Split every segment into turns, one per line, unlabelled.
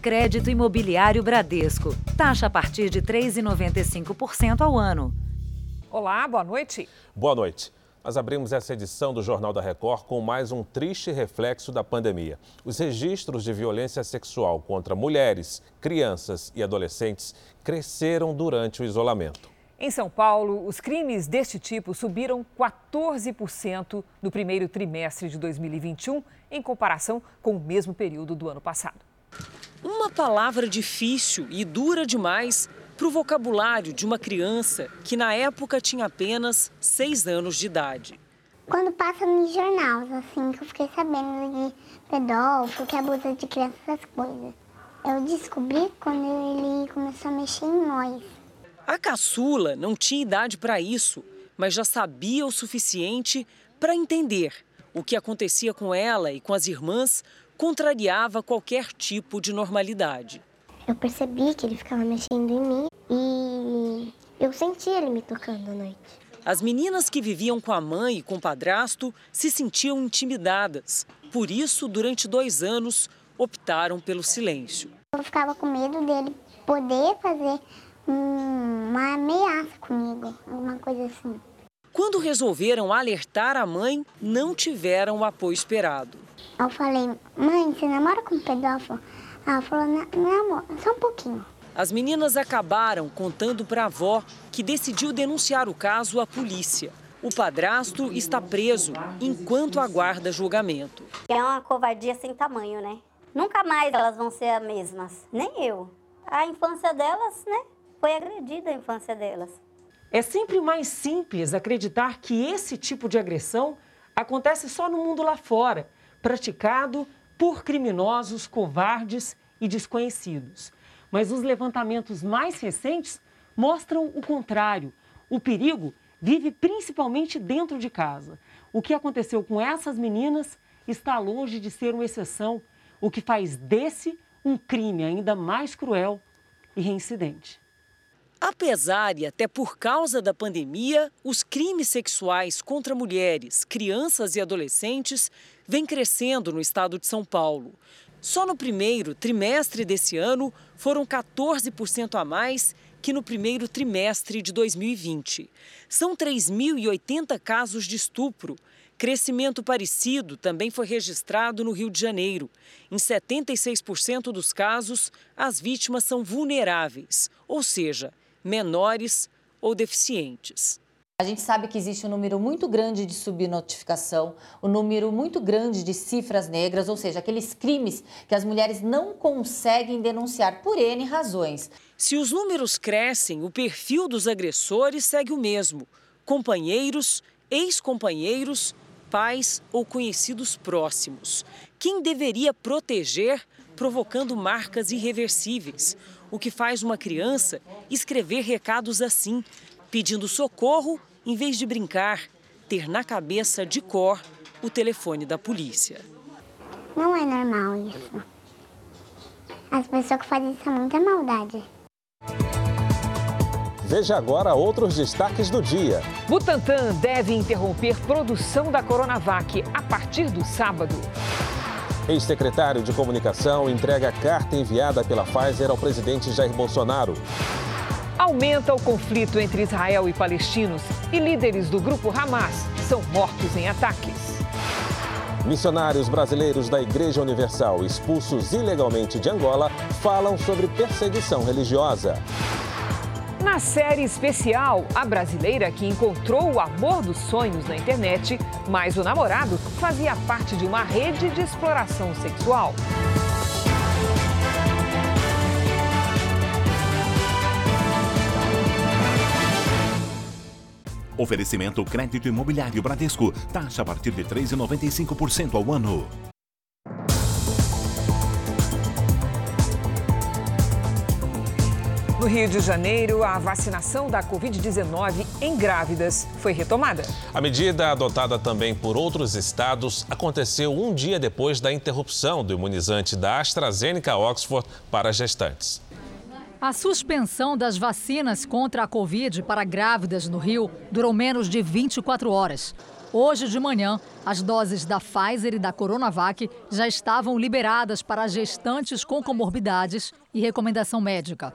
Crédito Imobiliário Bradesco. Taxa a partir de 3,95% ao ano.
Olá, boa noite.
Boa noite. Nós abrimos essa edição do Jornal da Record com mais um triste reflexo da pandemia. Os registros de violência sexual contra mulheres, crianças e adolescentes cresceram durante o isolamento.
Em São Paulo, os crimes deste tipo subiram 14% no primeiro trimestre de 2021, em comparação com o mesmo período do ano passado.
Uma palavra difícil e dura demais para o vocabulário de uma criança que na época tinha apenas seis anos de idade.
Quando passa nos jornais, assim, que eu fiquei sabendo de pedófilo, que abusa de crianças, essas coisas. Eu descobri quando ele começou a mexer em nós.
A caçula não tinha idade para isso, mas já sabia o suficiente para entender o que acontecia com ela e com as irmãs contrariava qualquer tipo de normalidade.
Eu percebi que ele ficava mexendo em mim e eu senti ele me tocando à noite.
As meninas que viviam com a mãe e com o padrasto se sentiam intimidadas. Por isso, durante dois anos, optaram pelo silêncio.
Eu ficava com medo dele poder fazer uma ameaça comigo, alguma coisa assim.
Quando resolveram alertar a mãe, não tiveram o apoio esperado.
Eu falei, mãe, você namora com um pedófilo? Ela falou, não, amor, só um pouquinho.
As meninas acabaram contando para a avó, que decidiu denunciar o caso à polícia. O padrasto está preso enquanto aguarda julgamento.
É uma covardia sem tamanho, né? Nunca mais elas vão ser as mesmas, nem eu. A infância delas, né? Foi agredida a infância delas.
É sempre mais simples acreditar que esse tipo de agressão acontece só no mundo lá fora, praticado por criminosos covardes e desconhecidos. Mas os levantamentos mais recentes mostram o contrário. O perigo vive principalmente dentro de casa. O que aconteceu com essas meninas está longe de ser uma exceção, o que faz desse um crime ainda mais cruel e reincidente.
Apesar e até por causa da pandemia, os crimes sexuais contra mulheres, crianças e adolescentes vêm crescendo no estado de São Paulo. Só no primeiro trimestre desse ano foram 14% a mais que no primeiro trimestre de 2020. São 3.080 casos de estupro. Crescimento parecido também foi registrado no Rio de Janeiro. Em 76% dos casos, as vítimas são vulneráveis, ou seja, menores ou deficientes.
A gente sabe que existe um número muito grande de subnotificação, um número muito grande de cifras negras, ou seja, aqueles crimes que as mulheres não conseguem denunciar por N razões.
Se os números crescem, o perfil dos agressores segue o mesmo: companheiros, ex-companheiros, pais ou conhecidos próximos. Quem deveria proteger, provocando marcas irreversíveis o que faz uma criança escrever recados assim, pedindo socorro em vez de brincar, ter na cabeça de cor o telefone da polícia.
Não é normal isso. As pessoas que fazem isso é muita maldade.
Veja agora outros destaques do dia.
Butantan deve interromper produção da Coronavac a partir do sábado.
Ex-secretário de Comunicação entrega carta enviada pela Pfizer ao presidente Jair Bolsonaro.
Aumenta o conflito entre Israel e palestinos e líderes do grupo Hamas são mortos em ataques.
Missionários brasileiros da Igreja Universal expulsos ilegalmente de Angola falam sobre perseguição religiosa.
Na série especial, a brasileira que encontrou o amor dos sonhos na internet, mas o namorado fazia parte de uma rede de exploração sexual.
Oferecimento crédito imobiliário Bradesco. Taxa a partir de 3,95% ao ano.
No Rio de Janeiro, a vacinação da Covid-19 em grávidas foi retomada.
A medida, adotada também por outros estados, aconteceu um dia depois da interrupção do imunizante da AstraZeneca Oxford para gestantes.
A suspensão das vacinas contra a Covid para grávidas no Rio durou menos de 24 horas. Hoje de manhã, as doses da Pfizer e da Coronavac já estavam liberadas para gestantes com comorbidades e recomendação médica.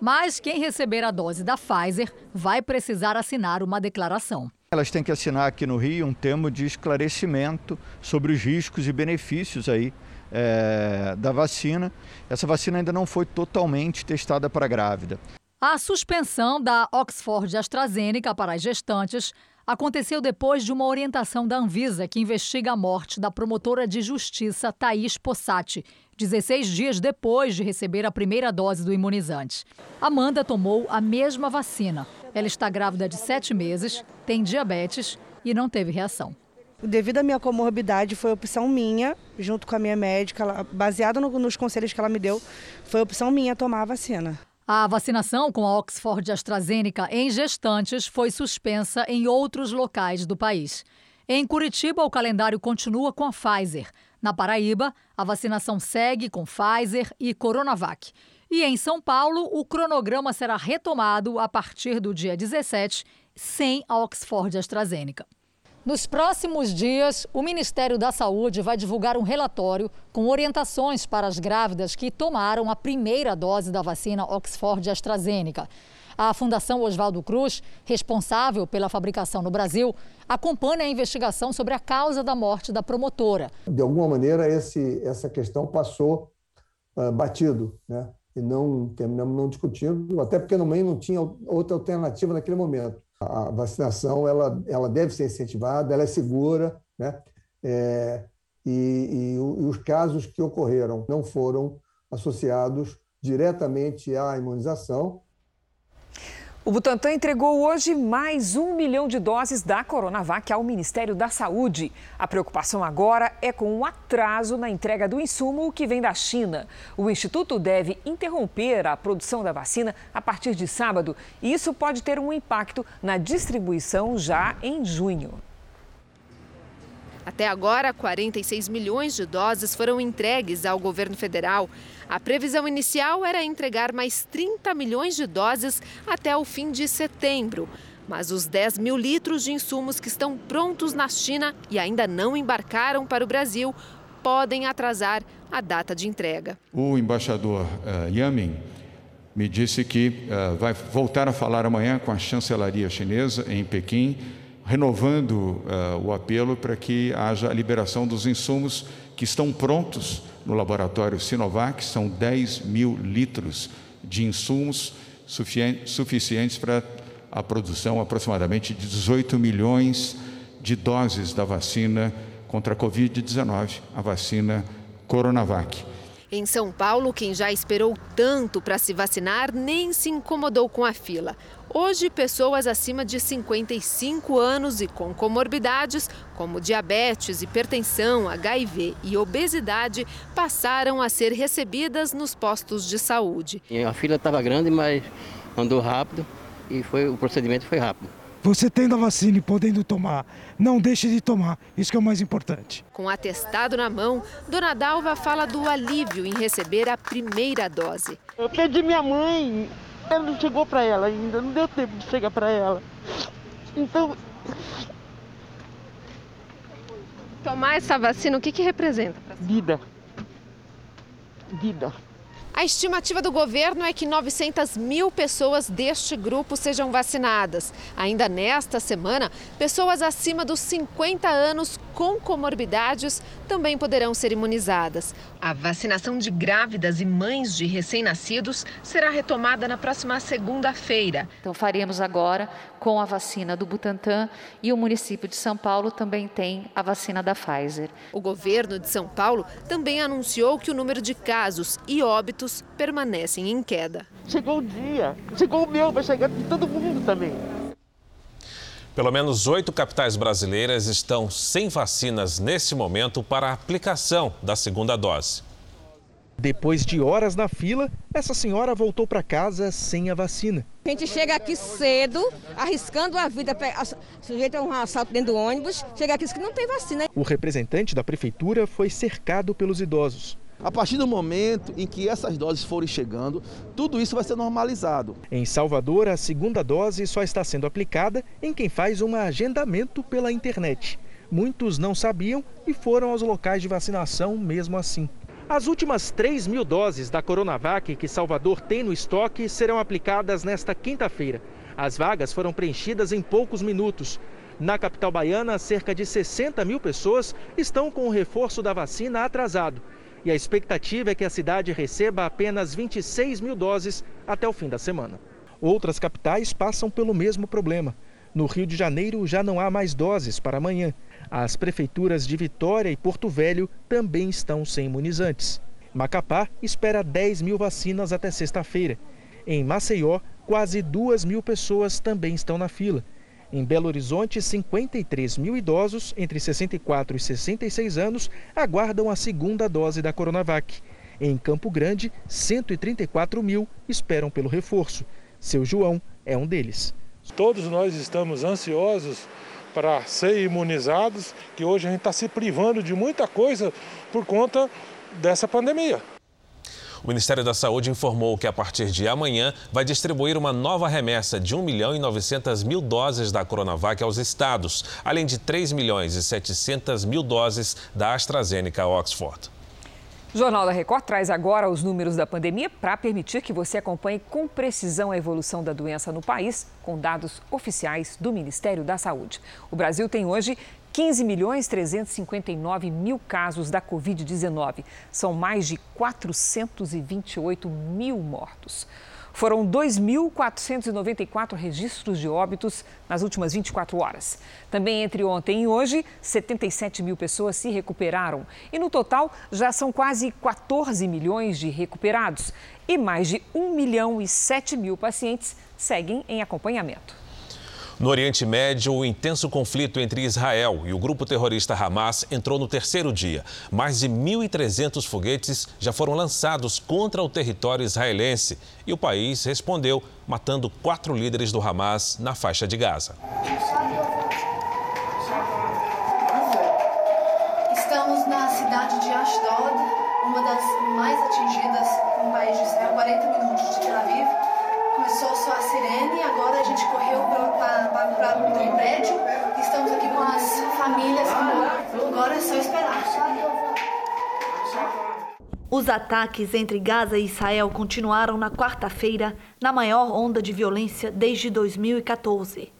Mas quem receber a dose da Pfizer vai precisar assinar uma declaração.
Elas têm que assinar aqui no Rio um termo de esclarecimento sobre os riscos e benefícios aí é, da vacina. Essa vacina ainda não foi totalmente testada para grávida.
A suspensão da Oxford AstraZeneca para as gestantes aconteceu depois de uma orientação da Anvisa que investiga a morte da promotora de justiça Thaís Possati, 16 dias depois de receber a primeira dose do imunizante. Amanda tomou a mesma vacina. Ela está grávida de sete meses, tem diabetes e não teve reação.
Devido à minha comorbidade, foi opção minha, junto com a minha médica, baseada no, nos conselhos que ela me deu, foi opção minha tomar a vacina.
A vacinação com a Oxford AstraZeneca em gestantes foi suspensa em outros locais do país. Em Curitiba, o calendário continua com a Pfizer. Na Paraíba, a vacinação segue com Pfizer e Coronavac. E em São Paulo, o cronograma será retomado a partir do dia 17, sem a Oxford AstraZeneca. Nos próximos dias, o Ministério da Saúde vai divulgar um relatório com orientações para as grávidas que tomaram a primeira dose da vacina Oxford AstraZeneca. A Fundação Oswaldo Cruz, responsável pela fabricação no Brasil, acompanha a investigação sobre a causa da morte da promotora.
De alguma maneira, esse, essa questão passou uh, batido, né? E não terminamos não discutindo, até porque no meio não tinha outra alternativa naquele momento. A vacinação ela, ela deve ser incentivada, ela é segura, né? É, e, e, e os casos que ocorreram não foram associados diretamente à imunização,
o Butantan entregou hoje mais um milhão de doses da Coronavac ao Ministério da Saúde. A preocupação agora é com o um atraso na entrega do insumo que vem da China. O Instituto deve interromper a produção da vacina a partir de sábado e isso pode ter um impacto na distribuição já em junho.
Até agora, 46 milhões de doses foram entregues ao governo federal. A previsão inicial era entregar mais 30 milhões de doses até o fim de setembro. Mas os 10 mil litros de insumos que estão prontos na China e ainda não embarcaram para o Brasil podem atrasar a data de entrega.
O embaixador uh, Yamin me disse que uh, vai voltar a falar amanhã com a chancelaria chinesa em Pequim renovando uh, o apelo para que haja a liberação dos insumos que estão prontos no laboratório Sinovac, são 10 mil litros de insumos suficientes para a produção aproximadamente de 18 milhões de doses da vacina contra a Covid-19, a vacina Coronavac.
Em São Paulo, quem já esperou tanto para se vacinar nem se incomodou com a fila. Hoje, pessoas acima de 55 anos e com comorbidades, como diabetes, hipertensão, HIV e obesidade, passaram a ser recebidas nos postos de saúde.
A fila estava grande, mas andou rápido e foi, o procedimento foi rápido.
Você tendo a vacina e podendo tomar, não deixe de tomar, isso que é o mais importante.
Com atestado na mão, Dona Dalva fala do alívio em receber a primeira dose.
Eu pedi minha mãe ela não chegou para ela ainda, não deu tempo de chegar para ela. Então.
Tomar essa vacina, o que, que representa?
Vida. Vida.
A estimativa do governo é que 900 mil pessoas deste grupo sejam vacinadas. Ainda nesta semana, pessoas acima dos 50 anos com comorbidades também poderão ser imunizadas. A vacinação de grávidas e mães de recém-nascidos será retomada na próxima segunda-feira.
Então, faremos agora com a vacina do Butantan e o município de São Paulo também tem a vacina da Pfizer.
O governo de São Paulo também anunciou que o número de casos e óbitos permanecem em queda.
Chegou o dia, chegou o meu, vai chegar de todo mundo também.
Pelo menos oito capitais brasileiras estão sem vacinas nesse momento para a aplicação da segunda dose.
Depois de horas na fila, essa senhora voltou para casa sem a vacina.
A gente chega aqui cedo, arriscando a vida, sujeito a um assalto dentro do ônibus, chega aqui e diz que não tem vacina.
O representante da prefeitura foi cercado pelos idosos.
A partir do momento em que essas doses forem chegando, tudo isso vai ser normalizado.
Em Salvador, a segunda dose só está sendo aplicada em quem faz um agendamento pela internet. Muitos não sabiam e foram aos locais de vacinação mesmo assim. As últimas 3 mil doses da Coronavac que Salvador tem no estoque serão aplicadas nesta quinta-feira. As vagas foram preenchidas em poucos minutos. Na capital baiana, cerca de 60 mil pessoas estão com o reforço da vacina atrasado. E a expectativa é que a cidade receba apenas 26 mil doses até o fim da semana. Outras capitais passam pelo mesmo problema. No Rio de Janeiro já não há mais doses para amanhã. As prefeituras de Vitória e Porto Velho também estão sem imunizantes. Macapá espera 10 mil vacinas até sexta-feira. Em Maceió, quase 2 mil pessoas também estão na fila. Em Belo Horizonte, 53 mil idosos entre 64 e 66 anos aguardam a segunda dose da Coronavac. Em Campo Grande, 134 mil esperam pelo reforço. Seu João é um deles.
Todos nós estamos ansiosos para ser imunizados, que hoje a gente está se privando de muita coisa por conta dessa pandemia.
O Ministério da Saúde informou que a partir de amanhã vai distribuir uma nova remessa de 1 milhão e 900 mil doses da Coronavac aos estados, além de 3 milhões e 700 mil doses da AstraZeneca Oxford.
O Jornal da Record traz agora os números da pandemia para permitir que você acompanhe com precisão a evolução da doença no país, com dados oficiais do Ministério da Saúde. O Brasil tem hoje 15 milhões 359 mil casos da Covid-19. São mais de 428 mil mortos. Foram 2.494 registros de óbitos nas últimas 24 horas. Também entre ontem e hoje, 77 mil pessoas se recuperaram. E no total, já são quase 14 milhões de recuperados. E mais de 1 milhão e 7 mil pacientes seguem em acompanhamento.
No Oriente Médio, o intenso conflito entre Israel e o grupo terrorista Hamas entrou no terceiro dia. Mais de 1.300 foguetes já foram lançados contra o território israelense e o país respondeu, matando quatro líderes do Hamas na faixa de Gaza.
Estamos na cidade de Ashdod, uma das mais atingidas no país de Israel, 40 minutos de Tel Aviv começou só a sirene, agora a gente correu para o prédio. Estamos aqui com as famílias. Agora é só esperar.
Os ataques entre Gaza e Israel continuaram na quarta-feira, na maior onda de violência desde 2014.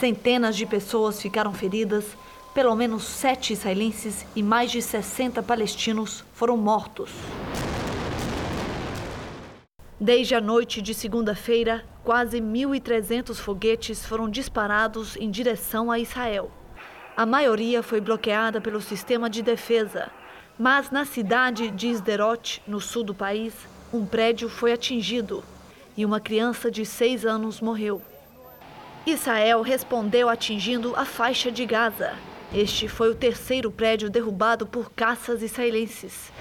Centenas de pessoas ficaram feridas, pelo menos sete israelenses e mais de 60 palestinos foram mortos. Desde a noite de segunda-feira, quase 1.300 foguetes foram disparados em direção a Israel. A maioria foi bloqueada pelo sistema de defesa, mas na cidade de Sderot, no sul do país, um prédio foi atingido e uma criança de seis anos morreu. Israel respondeu atingindo a faixa de Gaza. Este foi o terceiro prédio derrubado por caças israelenses.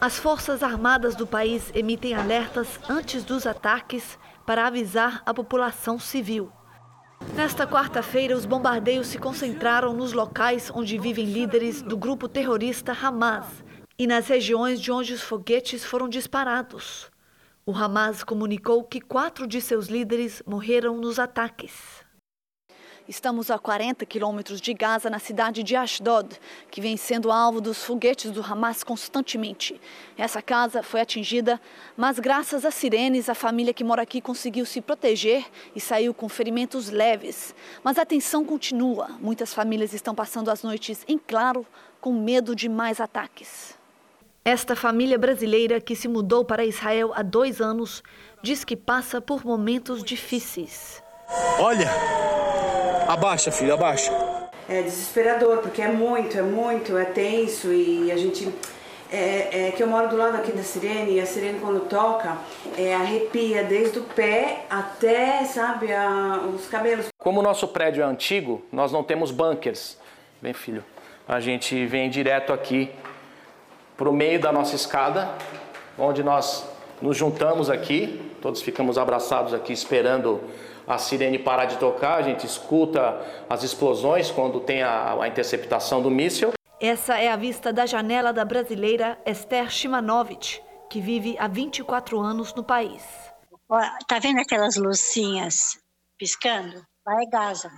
As Forças Armadas do país emitem alertas antes dos ataques para avisar a população civil. Nesta quarta-feira, os bombardeios se concentraram nos locais onde vivem líderes do grupo terrorista Hamas e nas regiões de onde os foguetes foram disparados. O Hamas comunicou que quatro de seus líderes morreram nos ataques. Estamos a 40 quilômetros de Gaza, na cidade de Ashdod, que vem sendo alvo dos foguetes do Hamas constantemente. Essa casa foi atingida, mas graças às sirenes, a família que mora aqui conseguiu se proteger e saiu com ferimentos leves. Mas a tensão continua. Muitas famílias estão passando as noites em claro, com medo de mais ataques. Esta família brasileira que se mudou para Israel há dois anos diz que passa por momentos difíceis.
Olha! Abaixa, filho, abaixa.
É desesperador, porque é muito, é muito, é tenso e a gente. É, é, que eu moro do lado aqui da sirene e a sirene quando toca é, arrepia desde o pé até, sabe, a, os cabelos.
Como o nosso prédio é antigo, nós não temos bunkers. Vem, filho. A gente vem direto aqui para o meio da nossa escada, onde nós nos juntamos aqui, todos ficamos abraçados aqui esperando a sirene parar de tocar, a gente escuta as explosões quando tem a, a interceptação do míssil.
Essa é a vista da janela da brasileira Esther Shimanovic, que vive há 24 anos no país.
Olha, tá vendo aquelas luzinhas piscando? Lá é Gaza.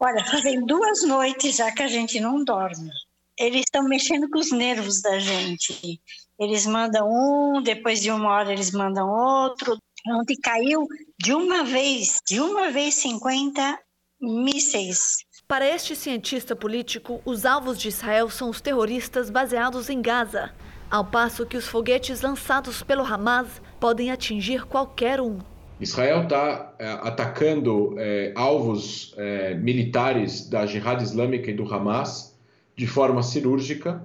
Olha, fazem duas noites já que a gente não dorme. Eles estão mexendo com os nervos da gente. Eles mandam um, depois de uma hora eles mandam outro. Ontem caiu de uma vez, de uma vez 50 mísseis.
Para este cientista político, os alvos de Israel são os terroristas baseados em Gaza, ao passo que os foguetes lançados pelo Hamas podem atingir qualquer um.
Israel está é, atacando é, alvos é, militares da Jihad Islâmica e do Hamas de forma cirúrgica,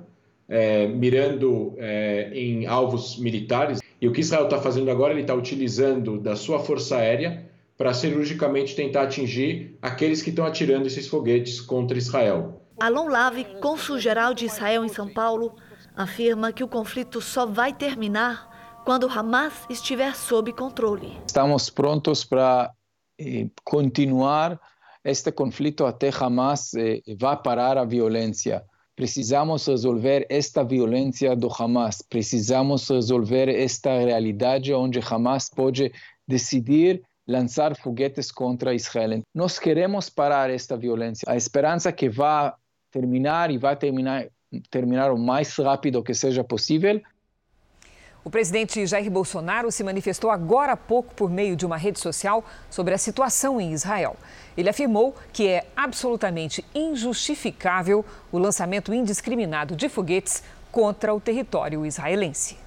é, mirando é, em alvos militares. E o que Israel está fazendo agora, ele está utilizando da sua força aérea para cirurgicamente tentar atingir aqueles que estão atirando esses foguetes contra Israel.
Alon Lave, cônsul-geral de Israel em São Paulo, afirma que o conflito só vai terminar quando Hamas estiver sob controle.
Estamos prontos para eh, continuar este conflito até Hamas eh, vá parar a violência. Precisamos resolver esta violência do Hamas, precisamos resolver esta realidade onde Hamas pode decidir lançar foguetes contra Israel. Nós queremos parar esta violência. A esperança que vai terminar e vai terminar, terminar o mais rápido que seja possível.
O presidente Jair Bolsonaro se manifestou agora há pouco por meio de uma rede social sobre a situação em Israel. Ele afirmou que é absolutamente injustificável o lançamento indiscriminado de foguetes contra o território israelense.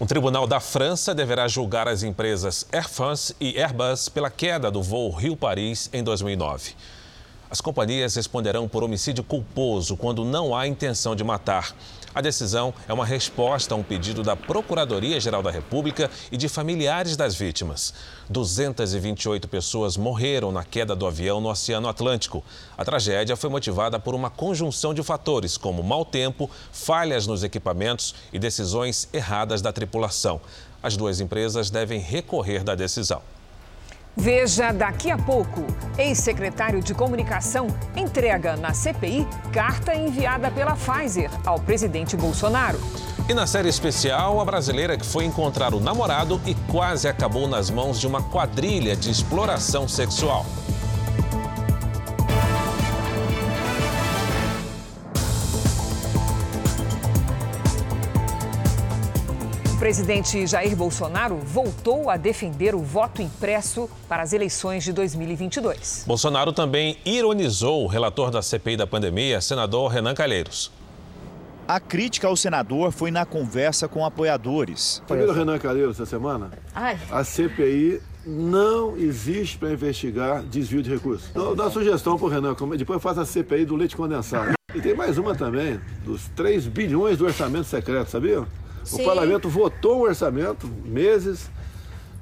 Um tribunal da França deverá julgar as empresas Air France e Airbus pela queda do voo Rio-Paris em 2009. As companhias responderão por homicídio culposo quando não há intenção de matar. A decisão é uma resposta a um pedido da Procuradoria-Geral da República e de familiares das vítimas. 228 pessoas morreram na queda do avião no Oceano Atlântico. A tragédia foi motivada por uma conjunção de fatores, como mau tempo, falhas nos equipamentos e decisões erradas da tripulação. As duas empresas devem recorrer da decisão.
Veja daqui a pouco. Ex-secretário de Comunicação entrega na CPI carta enviada pela Pfizer ao presidente Bolsonaro.
E na série especial, a brasileira que foi encontrar o namorado e quase acabou nas mãos de uma quadrilha de exploração sexual.
Presidente Jair Bolsonaro voltou a defender o voto impresso para as eleições de 2022.
Bolsonaro também ironizou o relator da CPI da pandemia, senador Renan Calheiros.
A crítica ao senador foi na conversa com apoiadores.
Primeiro, Renan Calheiros, essa semana, Ai. a CPI não existe para investigar desvio de recursos. Então, dá sugestão para o Renan, depois faz a CPI do leite condensado. E tem mais uma também, dos 3 bilhões do orçamento secreto, sabia? Sim. O parlamento votou um orçamento, meses,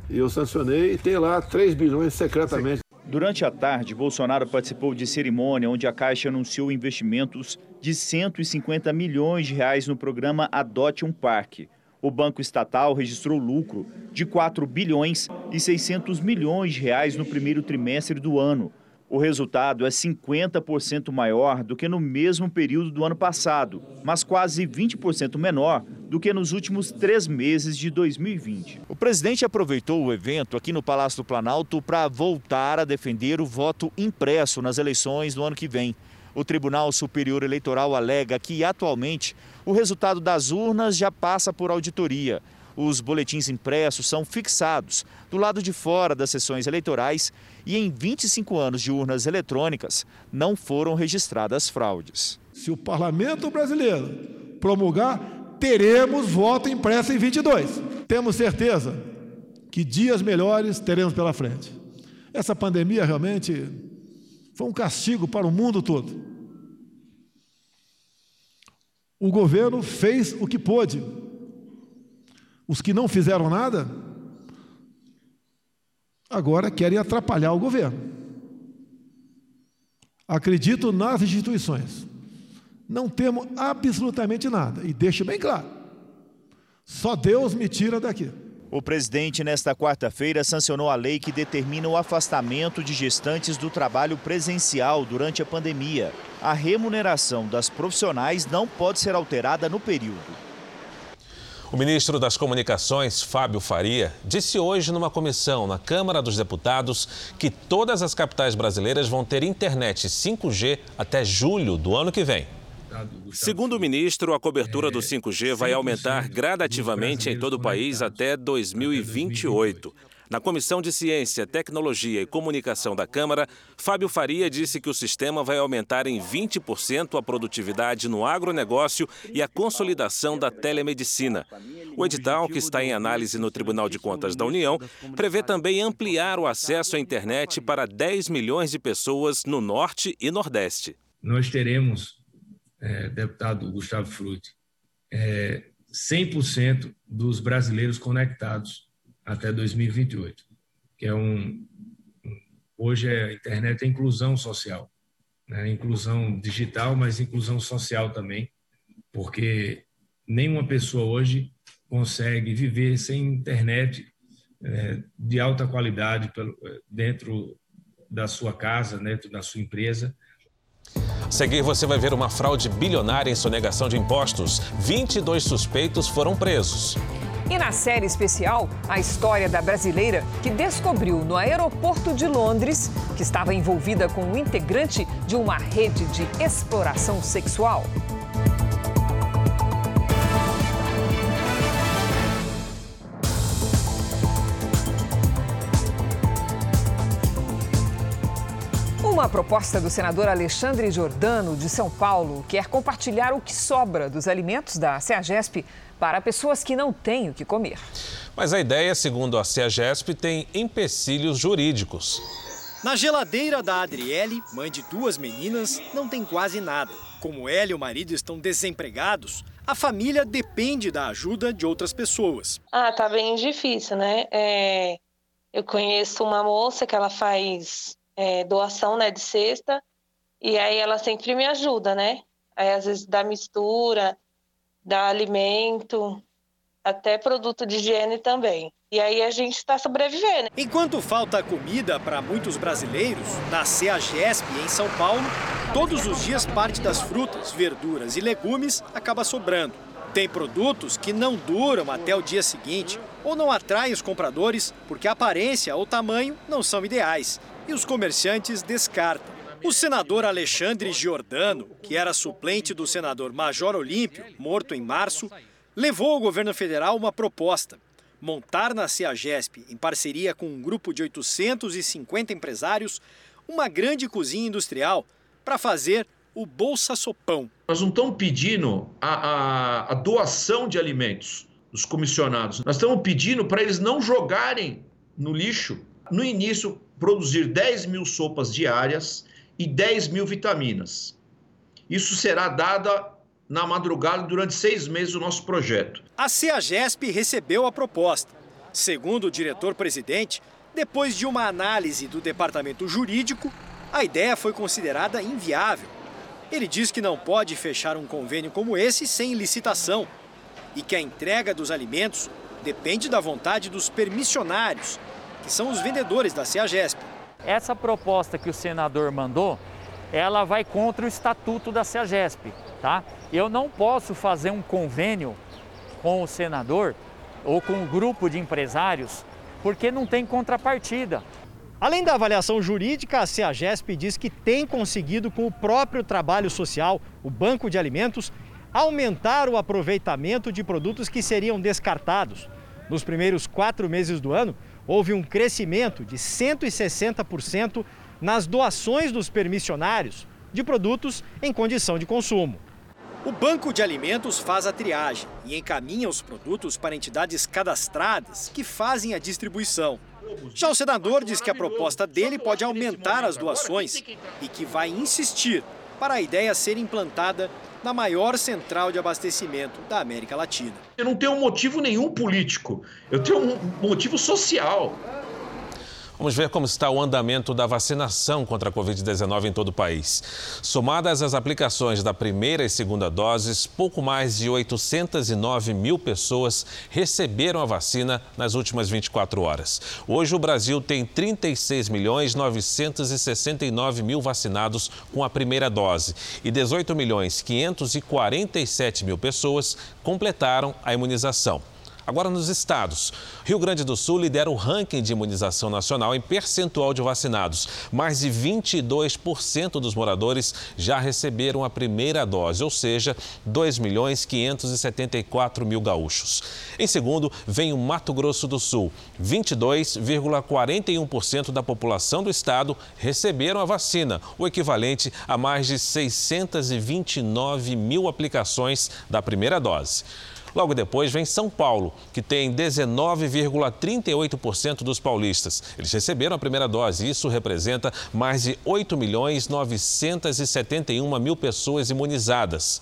e eu sancionei, e tem lá 3 bilhões secretamente.
Durante a tarde, Bolsonaro participou de cerimônia onde a Caixa anunciou investimentos de 150 milhões de reais no programa Adote um Parque. O banco estatal registrou lucro de 4 bilhões e 600 milhões de reais no primeiro trimestre do ano, o resultado é 50% maior do que no mesmo período do ano passado, mas quase 20% menor do que nos últimos três meses de 2020. O presidente aproveitou o evento aqui no Palácio do Planalto para voltar a defender o voto impresso nas eleições do ano que vem. O Tribunal Superior Eleitoral alega que, atualmente, o resultado das urnas já passa por auditoria. Os boletins impressos são fixados do lado de fora das sessões eleitorais e em 25 anos de urnas eletrônicas não foram registradas fraudes.
Se o parlamento brasileiro promulgar, teremos voto impresso em 22. Temos certeza que dias melhores teremos pela frente. Essa pandemia realmente foi um castigo para o mundo todo. O governo fez o que pôde os que não fizeram nada, agora querem atrapalhar o governo. Acredito nas instituições. Não temos absolutamente nada. E deixo bem claro: só Deus me tira daqui.
O presidente, nesta quarta-feira, sancionou a lei que determina o afastamento de gestantes do trabalho presencial durante a pandemia. A remuneração das profissionais não pode ser alterada no período.
O ministro das Comunicações, Fábio Faria, disse hoje numa comissão na Câmara dos Deputados que todas as capitais brasileiras vão ter internet 5G até julho do ano que vem.
Segundo o ministro, a cobertura do 5G vai aumentar gradativamente em todo o país até 2028. Na Comissão de Ciência, Tecnologia e Comunicação da Câmara, Fábio Faria disse que o sistema vai aumentar em 20% a produtividade no agronegócio e a consolidação da telemedicina. O edital, que está em análise no Tribunal de Contas da União, prevê também ampliar o acesso à internet para 10 milhões de pessoas no Norte e Nordeste.
Nós teremos é, deputado Gustavo Frutti, é, 100% dos brasileiros conectados até 2028, que é um hoje a internet é inclusão social, né? inclusão digital, mas inclusão social também, porque nenhuma pessoa hoje consegue viver sem internet é, de alta qualidade pelo, dentro da sua casa, dentro da sua empresa
a seguir, você vai ver uma fraude bilionária em sonegação de impostos. 22 suspeitos foram presos.
E na série especial, a história da brasileira que descobriu no aeroporto de Londres que estava envolvida com um integrante de uma rede de exploração sexual. Uma proposta do senador Alexandre Giordano, de São Paulo, quer compartilhar o que sobra dos alimentos da CEAGESP para pessoas que não têm o que comer.
Mas a ideia, segundo a CEAGESP, tem empecilhos jurídicos.
Na geladeira da Adriele, mãe de duas meninas, não tem quase nada. Como ela e o marido estão desempregados, a família depende da ajuda de outras pessoas.
Ah, tá bem difícil, né? É... Eu conheço uma moça que ela faz é, doação né, de cesta, e aí ela sempre me ajuda, né? Aí às vezes dá mistura, dá alimento, até produto de higiene também. E aí a gente está sobrevivendo.
Enquanto falta comida para muitos brasileiros, na CEAGESP em São Paulo, todos os dias parte das frutas, verduras e legumes acaba sobrando. Tem produtos que não duram até o dia seguinte ou não atraem os compradores porque a aparência ou tamanho não são ideais e os comerciantes descartam. O senador Alexandre Giordano, que era suplente do senador Major Olímpio, morto em março, levou ao governo federal uma proposta: montar na CEAGESP, em parceria com um grupo de 850 empresários, uma grande cozinha industrial para fazer o Bolsa Sopão.
Nós não estamos pedindo a, a, a doação de alimentos dos comissionados, nós estamos pedindo para eles não jogarem no lixo. No início, produzir 10 mil sopas diárias e 10 mil vitaminas. Isso será dada na madrugada durante seis meses do nosso projeto.
A CEAGESP recebeu a proposta. Segundo o diretor-presidente, depois de uma análise do departamento jurídico, a ideia foi considerada inviável. Ele diz que não pode fechar um convênio como esse sem licitação e que a entrega dos alimentos depende da vontade dos permissionários, que são os vendedores da CEAGESP.
Essa proposta que o senador mandou, ela vai contra o estatuto da CEAGESP, tá? Eu não posso fazer um convênio com o senador ou com um grupo de empresários porque não tem contrapartida.
Além da avaliação jurídica, a CEAGESP diz que tem conseguido, com o próprio trabalho social, o Banco de Alimentos, aumentar o aproveitamento de produtos que seriam descartados. Nos primeiros quatro meses do ano, houve um crescimento de 160% nas doações dos permissionários de produtos em condição de consumo. O Banco de Alimentos faz a triagem e encaminha os produtos para entidades cadastradas que fazem a distribuição. Já o senador diz que a proposta dele pode aumentar as doações e que vai insistir para a ideia ser implantada na maior central de abastecimento da América Latina.
Eu não tenho motivo nenhum político, eu tenho um motivo social.
Vamos ver como está o andamento da vacinação contra a Covid-19 em todo o país. Somadas as aplicações da primeira e segunda doses, pouco mais de 809 mil pessoas receberam a vacina nas últimas 24 horas. Hoje, o Brasil tem 36 milhões 969 mil vacinados com a primeira dose e 18 milhões 547 mil pessoas completaram a imunização. Agora nos estados. Rio Grande do Sul lidera o ranking de imunização nacional em percentual de vacinados. Mais de 22% dos moradores já receberam a primeira dose, ou seja, 2 milhões 574 mil gaúchos. Em segundo, vem o Mato Grosso do Sul. 22,41% da população do estado receberam a vacina, o equivalente a mais de 629 mil aplicações da primeira dose. Logo depois vem São Paulo, que tem 19,38% dos paulistas. Eles receberam a primeira dose. Isso representa mais de 8 milhões 971 mil pessoas imunizadas.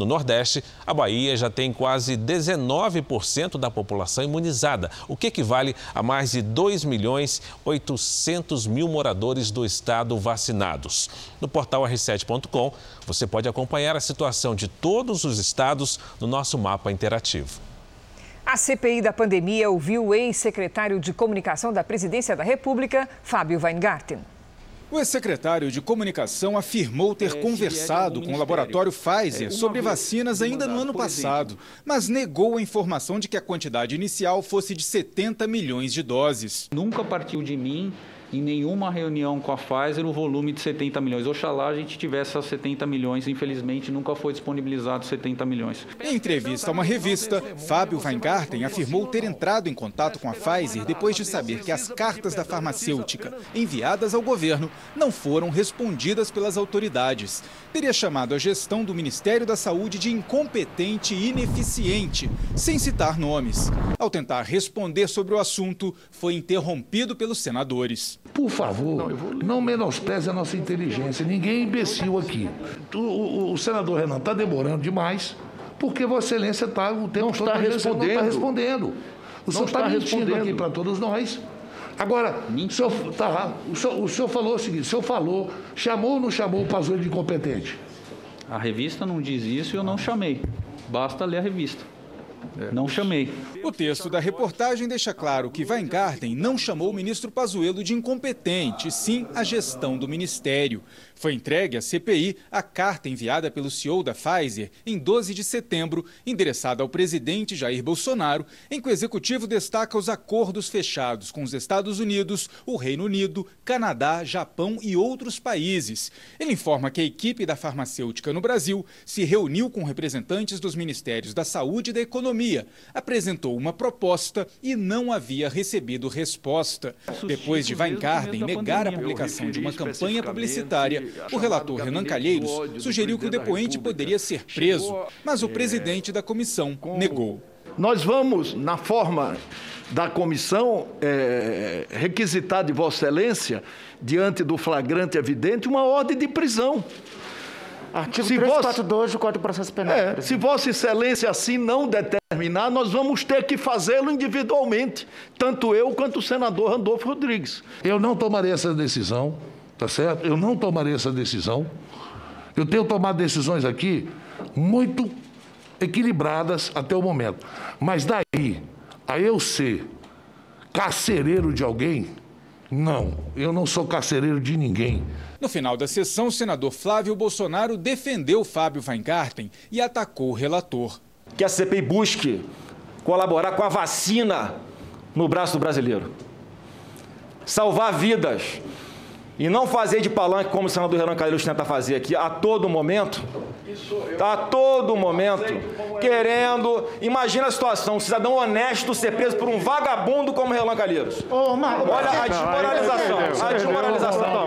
No Nordeste, a Bahia já tem quase 19% da população imunizada, o que equivale a mais de 2 milhões 800 mil moradores do estado vacinados. No portal r7.com, você pode acompanhar a situação de todos os estados no nosso mapa interativo.
A CPI da pandemia ouviu o ex-secretário de Comunicação da Presidência da República, Fábio Weingarten.
O ex-secretário de Comunicação afirmou ter é, conversado com o laboratório Pfizer é, sobre vacinas ainda no ano passado, mas negou a informação de que a quantidade inicial fosse de 70 milhões de doses.
Nunca partiu de mim em nenhuma reunião com a Pfizer o volume de 70 milhões. Oxalá a gente tivesse essas 70 milhões, infelizmente nunca foi disponibilizado 70 milhões.
Em entrevista a uma revista, Fábio Weingarten afirmou ter entrado em contato com a Pfizer depois de saber que as cartas da farmacêutica enviadas ao governo não foram respondidas pelas autoridades. Teria chamado a gestão do Ministério da Saúde de incompetente e ineficiente, sem citar nomes. Ao tentar responder sobre o assunto, foi interrompido pelos senadores.
Por favor, não menospreze a nossa inteligência. Ninguém é imbecil aqui. O, o, o senador Renan está demorando demais, porque Vossa Excelência está o tempo não
está respondendo.
Não está respondendo. O senhor está mentindo aqui para todos nós. Agora, o senhor, tá, o, senhor, o senhor falou o seguinte: o senhor falou, chamou ou não chamou o Pazuello de incompetente?
A revista não diz isso e eu não chamei. Basta ler a revista. É. Não chamei.
O texto da reportagem deixa claro que Weingarten não chamou o ministro Pazuello de incompetente, sim a gestão do ministério. Foi entregue à CPI a carta enviada pelo CEO da Pfizer em 12 de setembro, endereçada ao presidente Jair Bolsonaro, em que o executivo destaca os acordos fechados com os Estados Unidos, o Reino Unido, Canadá, Japão e outros países. Ele informa que a equipe da farmacêutica no Brasil se reuniu com representantes dos Ministérios da Saúde e da Economia, apresentou uma proposta e não havia recebido resposta. Depois de Weingarten negar a publicação de uma campanha publicitária, o relator Renan Calheiros sugeriu que o depoente poderia ser preso, mas o presidente da comissão negou.
Nós vamos, na forma da comissão, é, requisitar de Vossa Excelência, diante do flagrante evidente, uma ordem de prisão.
Artigo se 342 do Código de Processo Penal.
É, se Vossa Excelência assim não determinar, nós vamos ter que fazê-lo individualmente, tanto eu quanto o senador Randolfo Rodrigues.
Eu não tomarei essa decisão tá certo? Eu não tomarei essa decisão. Eu tenho tomado decisões aqui muito equilibradas até o momento. Mas daí a eu ser carcereiro de alguém, não, eu não sou carcereiro de ninguém.
No final da sessão, o senador Flávio Bolsonaro defendeu Fábio Weingarten e atacou o relator.
Que a CPI busque colaborar com a vacina no braço do brasileiro. Salvar vidas, e não fazer de palanque como o senador Renan Calheiros tenta fazer aqui a todo momento. Tá a todo momento querendo. Imagina a situação: um cidadão honesto ser preso por um vagabundo como Renan Calheiros. Olha a desmoralização. A desmoralização.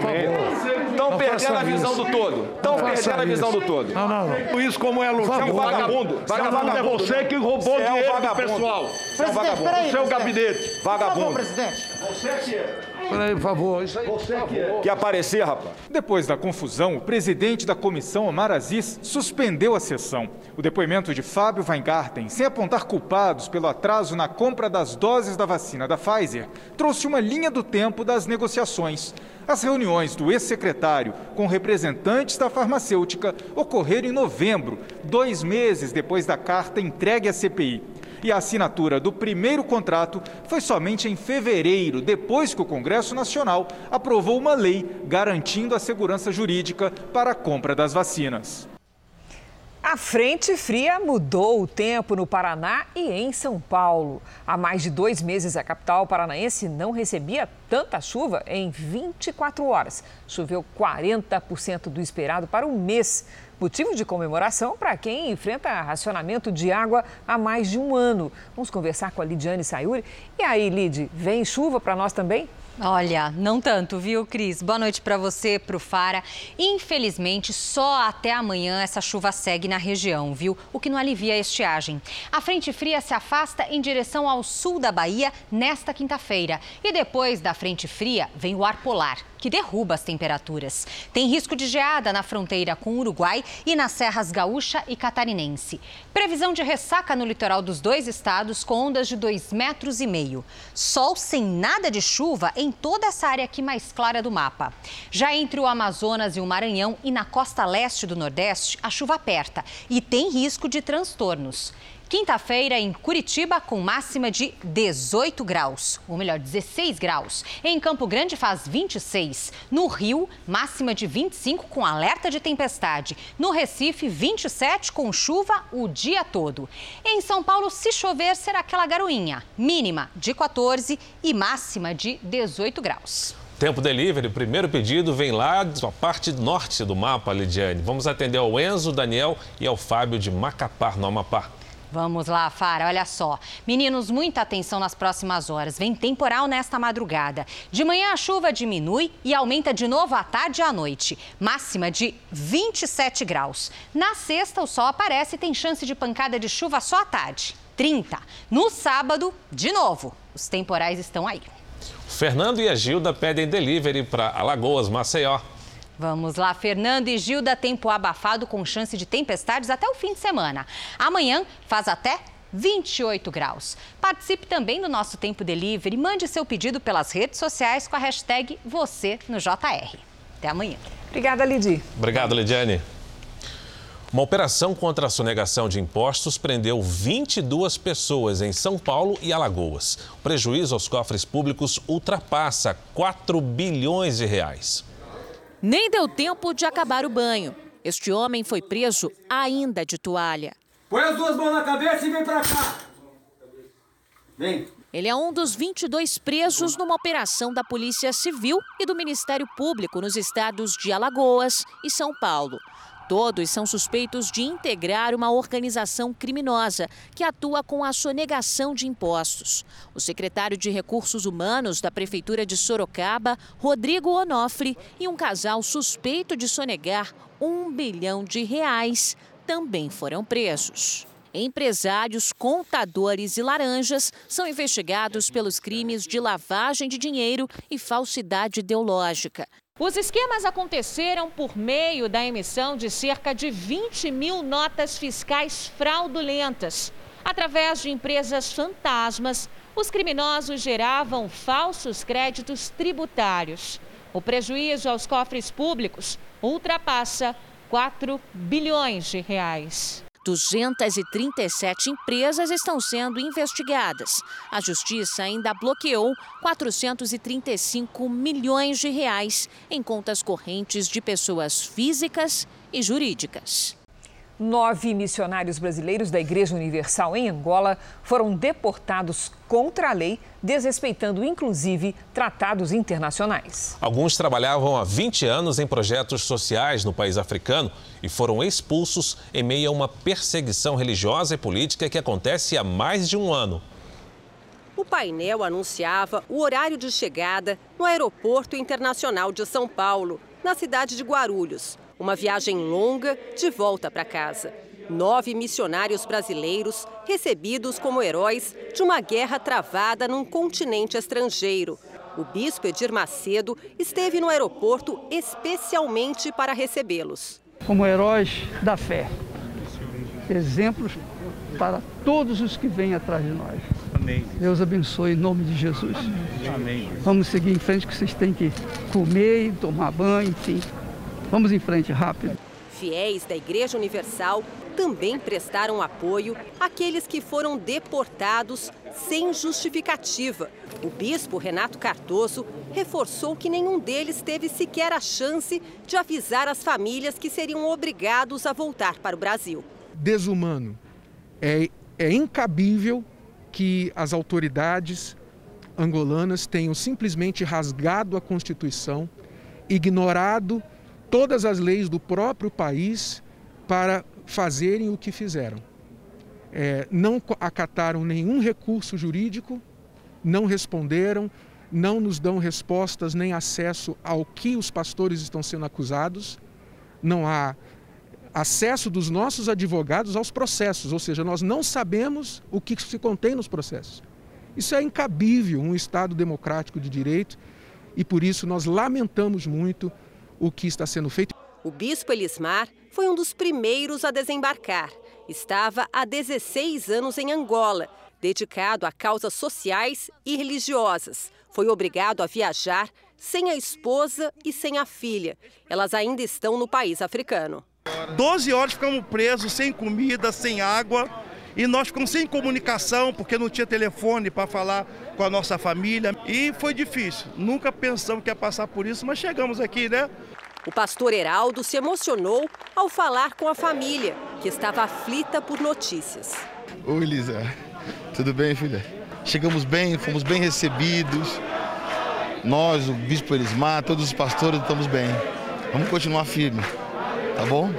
Estão perdendo a visão do todo. Estão perdendo a visão do todo.
Não, não,
não. Isso como é Luciano. Você é um vagabundo. Vagabundo é você que roubou
é
dinheiro do pessoal.
Você é um vagabundo.
Seu gabinete. Vagabundo.
presidente.
Você que é.
Peraí, por favor. Isso aí,
Você que é. Quer aparecer, rapaz?
Depois da confusão, o presidente da comissão, Omar Aziz, suspendeu a sessão. O depoimento de Fábio Weingarten, sem apontar culpados pelo atraso na compra das doses da vacina da Pfizer, trouxe uma linha do tempo das negociações. As reuniões do ex-secretário com representantes da farmacêutica ocorreram em novembro, dois meses depois da carta entregue à CPI. E a assinatura do primeiro contrato foi somente em fevereiro, depois que o Congresso Nacional aprovou uma lei garantindo a segurança jurídica para a compra das vacinas.
A frente fria mudou o tempo no Paraná e em São Paulo. Há mais de dois meses, a capital paranaense não recebia tanta chuva em 24 horas. Choveu 40% do esperado para o mês. Motivo de comemoração para quem enfrenta racionamento de água há mais de um ano. Vamos conversar com a Lidiane Sayuri. E aí, Lid, vem chuva para nós também?
Olha, não tanto, viu, Cris? Boa noite para você, para o Fara. Infelizmente, só até amanhã essa chuva segue na região, viu? O que não alivia a estiagem. A frente fria se afasta em direção ao sul da Bahia nesta quinta-feira. E depois da frente fria vem o ar polar que derruba as temperaturas. Tem risco de geada na fronteira com o Uruguai e nas serras gaúcha e catarinense. Previsão de ressaca no litoral dos dois estados com ondas de 2,5 metros e meio. Sol sem nada de chuva em toda essa área aqui mais clara do mapa. Já entre o Amazonas e o Maranhão e na costa leste do Nordeste, a chuva aperta e tem risco de transtornos. Quinta-feira em Curitiba com máxima de 18 graus, ou melhor, 16 graus. Em Campo Grande faz 26. No Rio, máxima de 25 com alerta de tempestade. No Recife, 27 com chuva o dia todo. Em São Paulo, se chover, será aquela garoinha, mínima de 14 e máxima de 18 graus.
Tempo Delivery, primeiro pedido vem lá da parte norte do mapa, Lidiane. Vamos atender ao Enzo, Daniel e ao Fábio de Macapá, no Amapá.
Vamos lá, Fara, olha só. Meninos, muita atenção nas próximas horas. Vem temporal nesta madrugada. De manhã a chuva diminui e aumenta de novo à tarde e à noite. Máxima de 27 graus. Na sexta, o sol aparece e tem chance de pancada de chuva só à tarde. 30. No sábado, de novo. Os temporais estão aí.
Fernando e a Gilda pedem delivery para Alagoas, Maceió.
Vamos lá, Fernando e Gilda, tempo abafado com chance de tempestades até o fim de semana. Amanhã faz até 28 graus. Participe também do nosso Tempo Delivery. Mande seu pedido pelas redes sociais com a hashtag você no JR. Até amanhã.
Obrigada, Lidi.
Obrigado, Lidiane. Uma operação contra a sonegação de impostos prendeu 22 pessoas em São Paulo e Alagoas. O prejuízo aos cofres públicos ultrapassa 4 bilhões de reais.
Nem deu tempo de acabar o banho. Este homem foi preso ainda de toalha.
Põe as duas mãos na cabeça e vem pra cá. Vem.
Ele é um dos 22 presos numa operação da Polícia Civil e do Ministério Público nos estados de Alagoas e São Paulo. Todos são suspeitos de integrar uma organização criminosa que atua com a sonegação de impostos. O secretário de Recursos Humanos da Prefeitura de Sorocaba, Rodrigo Onofre, e um casal suspeito de sonegar um bilhão de reais também foram presos. Empresários, contadores e laranjas são investigados pelos crimes de lavagem de dinheiro e falsidade ideológica. Os esquemas aconteceram por meio da emissão de cerca de 20 mil notas fiscais fraudulentas. Através de empresas fantasmas, os criminosos geravam falsos créditos tributários. O prejuízo aos cofres públicos ultrapassa 4 bilhões de reais. 237 empresas estão sendo investigadas. A justiça ainda bloqueou 435 milhões de reais em contas correntes de pessoas físicas e jurídicas.
Nove missionários brasileiros da Igreja Universal em Angola foram deportados contra a lei, desrespeitando inclusive tratados internacionais.
Alguns trabalhavam há 20 anos em projetos sociais no país africano e foram expulsos em meio a uma perseguição religiosa e política que acontece há mais de um ano.
O painel anunciava o horário de chegada no Aeroporto Internacional de São Paulo
na cidade de Guarulhos. Uma viagem longa de volta para casa. Nove missionários brasileiros recebidos como heróis de uma guerra travada num continente estrangeiro. O bispo Edir Macedo esteve no aeroporto especialmente para recebê-los.
Como heróis da fé, exemplos para todos os que vêm atrás de nós. Amém. Deus abençoe em nome de Jesus. Amém. Vamos seguir em frente que vocês têm que comer e tomar banho, enfim. Vamos em frente rápido.
Fiéis da Igreja Universal também prestaram apoio àqueles que foram deportados sem justificativa. O bispo Renato Cardoso reforçou que nenhum deles teve sequer a chance de avisar as famílias que seriam obrigados a voltar para o Brasil.
Desumano. É, é incabível que as autoridades angolanas tenham simplesmente rasgado a Constituição, ignorado todas as leis do próprio país para fazerem o que fizeram. É, não acataram nenhum recurso jurídico, não responderam, não nos dão respostas nem acesso ao que os pastores estão sendo acusados, não há acesso dos nossos advogados aos processos, ou seja, nós não sabemos o que se contém nos processos. Isso é incabível um Estado democrático de direito e por isso nós lamentamos muito o que está sendo feito.
O bispo Elismar foi um dos primeiros a desembarcar. Estava há 16 anos em Angola, dedicado a causas sociais e religiosas. Foi obrigado a viajar sem a esposa e sem a filha. Elas ainda estão no país africano.
Doze horas ficamos presos, sem comida, sem água. E nós ficamos sem comunicação, porque não tinha telefone para falar com a nossa família. E foi difícil. Nunca pensamos que ia passar por isso, mas chegamos aqui, né?
O pastor Heraldo se emocionou ao falar com a família, que estava aflita por notícias.
Oi, Lisa. Tudo bem, filha? Chegamos bem, fomos bem recebidos. Nós, o bispo Elismar, todos os pastores estamos bem. Vamos continuar firme, tá bom?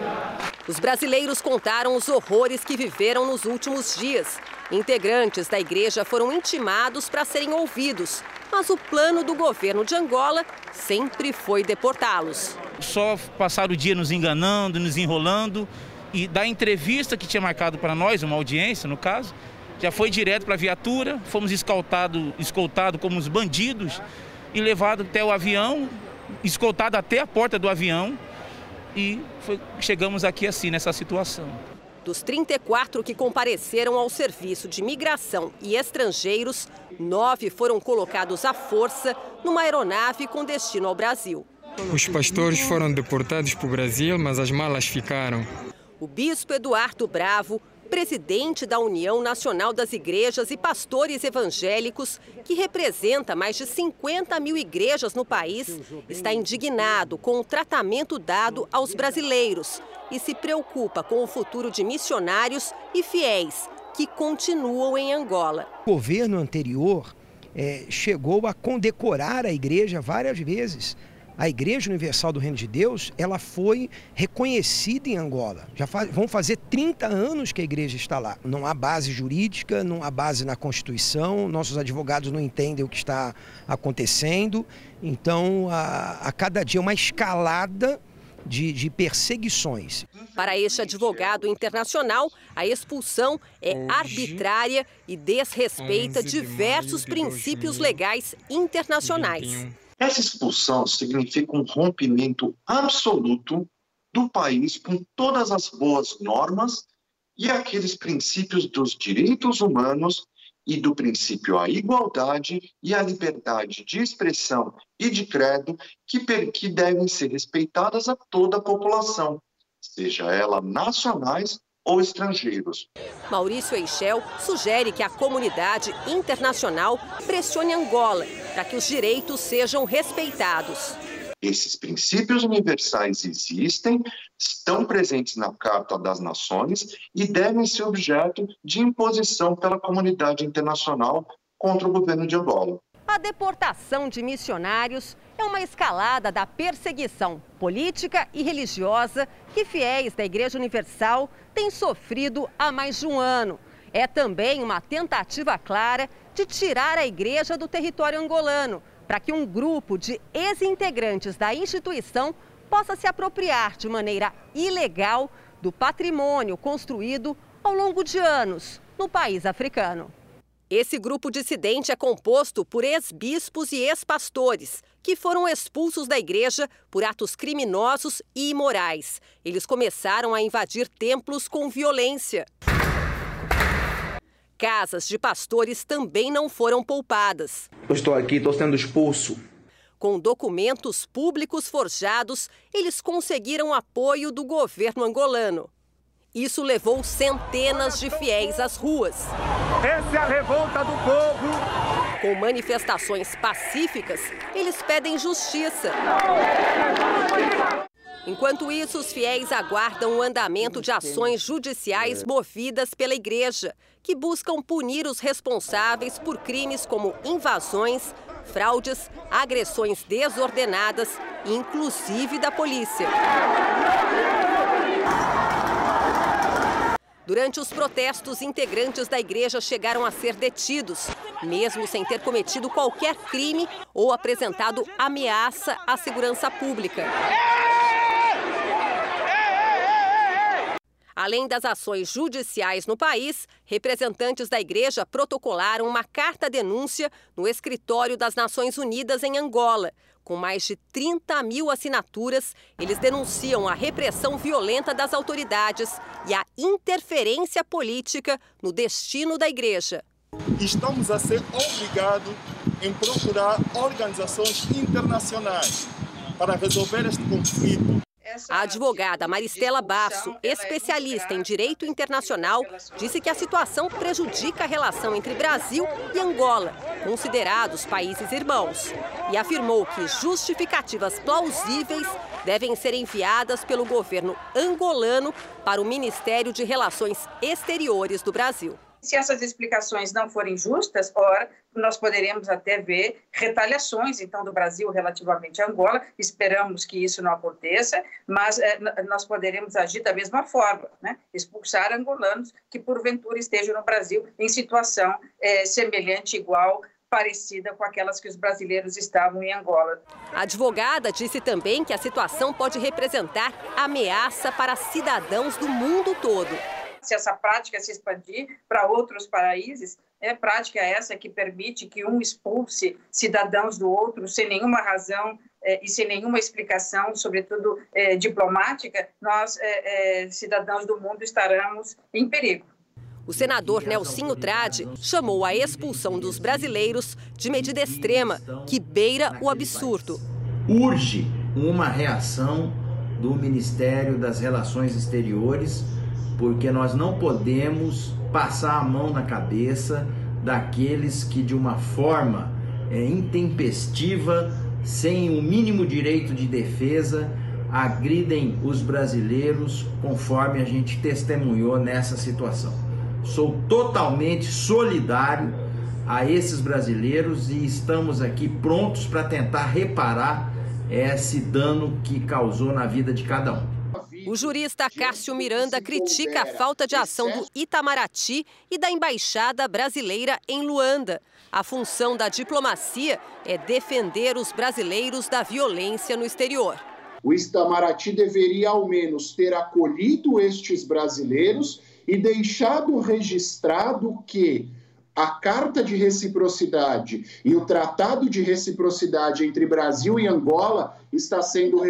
Os brasileiros contaram os horrores que viveram nos últimos dias. Integrantes da igreja foram intimados para serem ouvidos, mas o plano do governo de Angola sempre foi deportá-los
só passaram o dia nos enganando, nos enrolando. E da entrevista que tinha marcado para nós, uma audiência no caso, já foi direto para a viatura, fomos escoltados escoltado como os bandidos e levados até o avião, escoltado até a porta do avião e foi, chegamos aqui assim, nessa situação.
Dos 34 que compareceram ao serviço de migração e estrangeiros, nove foram colocados à força numa aeronave com destino ao Brasil.
Os pastores foram deportados para o Brasil, mas as malas ficaram.
O bispo Eduardo Bravo, presidente da União Nacional das Igrejas e Pastores Evangélicos, que representa mais de 50 mil igrejas no país, está indignado com o tratamento dado aos brasileiros e se preocupa com o futuro de missionários e fiéis que continuam em Angola.
O governo anterior é, chegou a condecorar a igreja várias vezes a Igreja Universal do Reino de Deus, ela foi reconhecida em Angola. Já faz, vão fazer 30 anos que a igreja está lá. Não há base jurídica, não há base na Constituição, nossos advogados não entendem o que está acontecendo. Então, a, a cada dia uma escalada de, de, perseguições.
Para este advogado internacional, a expulsão é arbitrária e desrespeita diversos princípios legais internacionais.
Essa expulsão significa um rompimento absoluto do país com todas as boas normas e aqueles princípios dos direitos humanos e do princípio à igualdade e à liberdade de expressão e de credo que, que devem ser respeitadas a toda a população, seja ela nacionais ou estrangeiros.
Maurício Eichel sugere que a comunidade internacional pressione Angola para que os direitos sejam respeitados.
Esses princípios universais existem, estão presentes na Carta das Nações e devem ser objeto de imposição pela comunidade internacional contra o governo de Angola.
A deportação de missionários é uma escalada da perseguição política e religiosa que fiéis da Igreja Universal têm sofrido há mais de um ano. É também uma tentativa clara de tirar a igreja do território angolano, para que um grupo de ex-integrantes da instituição possa se apropriar de maneira ilegal do patrimônio construído ao longo de anos no país africano. Esse grupo dissidente é composto por ex-bispos e ex-pastores que foram expulsos da igreja por atos criminosos e imorais. Eles começaram a invadir templos com violência. Casas de pastores também não foram poupadas.
Eu estou aqui, estou sendo expulso.
Com documentos públicos forjados, eles conseguiram apoio do governo angolano. Isso levou centenas de fiéis às ruas.
Essa é a revolta do povo.
Com manifestações pacíficas, eles pedem justiça. Enquanto isso, os fiéis aguardam o andamento de ações judiciais movidas pela igreja, que buscam punir os responsáveis por crimes como invasões, fraudes, agressões desordenadas, inclusive da polícia. Durante os protestos, integrantes da igreja chegaram a ser detidos, mesmo sem ter cometido qualquer crime ou apresentado ameaça à segurança pública. Além das ações judiciais no país, representantes da igreja protocolaram uma carta-denúncia no escritório das Nações Unidas em Angola. Com mais de 30 mil assinaturas, eles denunciam a repressão violenta das autoridades e a interferência política no destino da igreja.
Estamos a ser obrigados em procurar organizações internacionais para resolver este conflito
a advogada Maristela Basso, especialista em direito internacional, disse que a situação prejudica a relação entre Brasil e Angola, considerados países irmãos, e afirmou que justificativas plausíveis devem ser enviadas pelo governo angolano para o Ministério de Relações Exteriores do Brasil.
Se essas explicações não forem justas, ora, nós poderemos até ver retaliações, então, do Brasil relativamente a Angola. Esperamos que isso não aconteça, mas eh, nós poderemos agir da mesma forma, né? expulsar angolanos que, porventura, estejam no Brasil em situação eh, semelhante, igual parecida com aquelas que os brasileiros estavam em Angola.
A advogada disse também que a situação pode representar ameaça para cidadãos do mundo todo
se essa prática se expandir para outros países, é prática essa que permite que um expulse cidadãos do outro sem nenhuma razão é, e sem nenhuma explicação, sobretudo é, diplomática, nós, é, é cidadãos do mundo, estaremos em perigo.
O senador Nelsinho Trade chamou a expulsão dos brasileiros de medida extrema, que beira o absurdo.
Urge uma reação do Ministério das Relações Exteriores porque nós não podemos passar a mão na cabeça daqueles que de uma forma é, intempestiva, sem o mínimo direito de defesa, agridem os brasileiros, conforme a gente testemunhou nessa situação. Sou totalmente solidário a esses brasileiros e estamos aqui prontos para tentar reparar esse dano que causou na vida de cada um.
O jurista Cássio Miranda critica a falta de ação do Itamaraty e da Embaixada Brasileira em Luanda. A função da diplomacia é defender os brasileiros da violência no exterior.
O Itamaraty deveria, ao menos, ter acolhido estes brasileiros e deixado registrado que a Carta de Reciprocidade e o Tratado de Reciprocidade entre Brasil e Angola está sendo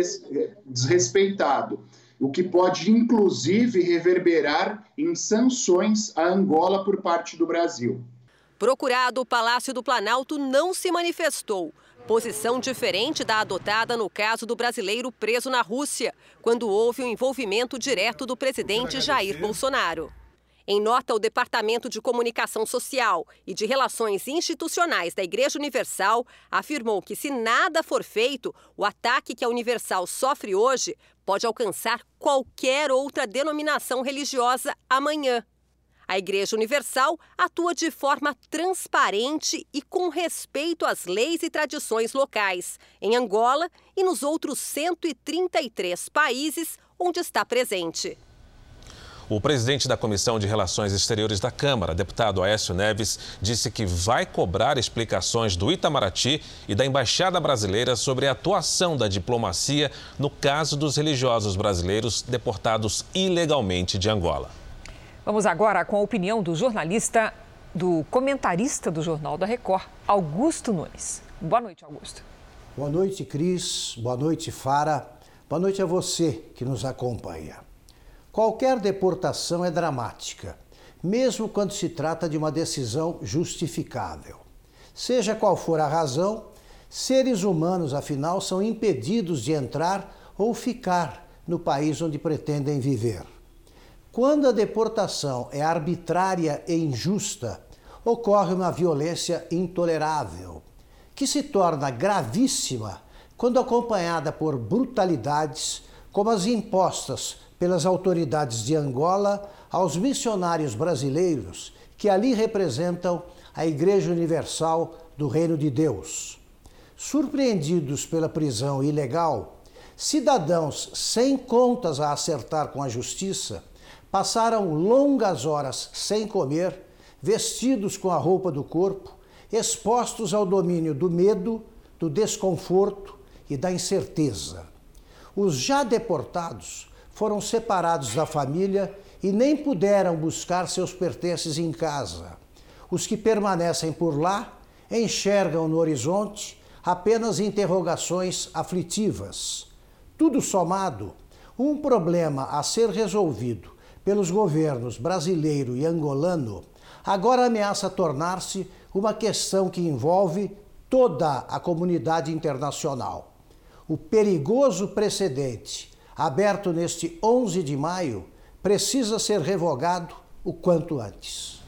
desrespeitado o que pode inclusive reverberar em sanções a Angola por parte do Brasil.
Procurado, o Palácio do Planalto não se manifestou. Posição diferente da adotada no caso do brasileiro preso na Rússia, quando houve o envolvimento direto do presidente Jair Bolsonaro. Em nota, o Departamento de Comunicação Social e de Relações Institucionais da Igreja Universal afirmou que, se nada for feito, o ataque que a Universal sofre hoje pode alcançar qualquer outra denominação religiosa amanhã. A Igreja Universal atua de forma transparente e com respeito às leis e tradições locais, em Angola e nos outros 133 países onde está presente.
O presidente da Comissão de Relações Exteriores da Câmara, deputado Aécio Neves, disse que vai cobrar explicações do Itamaraty e da Embaixada Brasileira sobre a atuação da diplomacia no caso dos religiosos brasileiros deportados ilegalmente de Angola.
Vamos agora com a opinião do jornalista, do comentarista do Jornal da Record, Augusto Nunes. Boa noite, Augusto.
Boa noite, Cris. Boa noite, Fara. Boa noite a você que nos acompanha. Qualquer deportação é dramática, mesmo quando se trata de uma decisão justificável. Seja qual for a razão, seres humanos, afinal, são impedidos de entrar ou ficar no país onde pretendem viver. Quando a deportação é arbitrária e injusta, ocorre uma violência intolerável, que se torna gravíssima quando acompanhada por brutalidades como as impostas pelas autoridades de Angola aos missionários brasileiros que ali representam a Igreja Universal do Reino de Deus. Surpreendidos pela prisão ilegal, cidadãos sem contas a acertar com a justiça passaram longas horas sem comer, vestidos com a roupa do corpo, expostos ao domínio do medo, do desconforto e da incerteza. Os já deportados foram separados da família e nem puderam buscar seus pertences em casa. Os que permanecem por lá enxergam no horizonte apenas interrogações aflitivas. Tudo somado, um problema a ser resolvido pelos governos brasileiro e angolano, agora ameaça tornar-se uma questão que envolve toda a comunidade internacional. O perigoso precedente aberto neste 11 de maio precisa ser revogado o quanto antes.